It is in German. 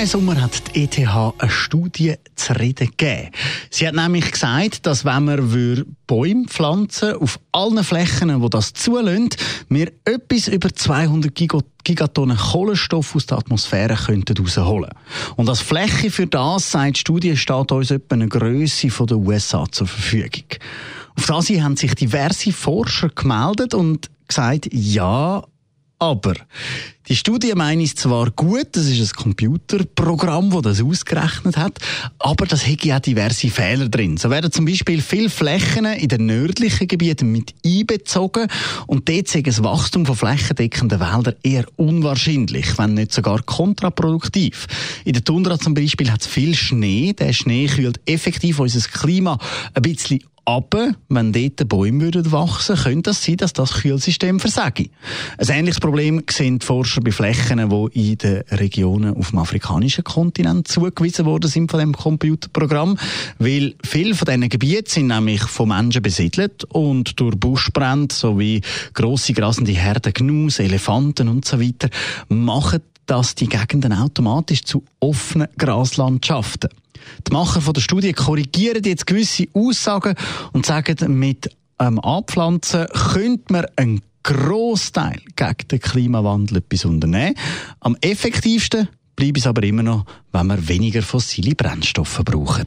Diesen Sommer hat die ETH eine Studie zu reden gegeben. Sie hat nämlich gesagt, dass wenn wir Bäume pflanzen auf allen Flächen, wo das zulässt, wir etwas über 200 Gigatonnen Kohlenstoff aus der Atmosphäre könnten rausholen. Und als Fläche für das, sagt die Studie, steht uns etwa eine Größe der USA zur Verfügung. Auf das haben sich diverse Forscher gemeldet und gesagt, ja, aber die Studie meine ich zwar gut, das ist ein Computerprogramm, das das ausgerechnet hat, aber das hätte auch diverse Fehler drin. So werden zum Beispiel viele Flächen in den nördlichen Gebieten mit einbezogen und dort ist das Wachstum von flächendeckenden Wäldern eher unwahrscheinlich, wenn nicht sogar kontraproduktiv. In der Tundra zum Beispiel hat es viel Schnee. Der Schnee kühlt effektiv unser Klima ein bisschen aber wenn dort Bäume würden wachsen könnte es sein, dass das Kühlsystem versage. Ein ähnliches Problem sehen die Forscher bei Flächen, die in den Regionen auf dem afrikanischen Kontinent zugewiesen worden sind von dem Computerprogramm, weil viele von diesen Gebieten sind nämlich von Menschen besiedelt und durch Buschbrände sowie grosse grasende Herden Gnus, Elefanten und so weiter machen das die Gegenden automatisch zu offenen Graslandschaften. Die Macher von der Studie korrigieren jetzt gewisse Aussagen und sagen, mit ähm, Abpflanzen könnte man einen Großteil gegen den Klimawandel etwas unternehmen. Am effektivsten bleibt es aber immer noch, wenn wir weniger fossile Brennstoffe brauchen.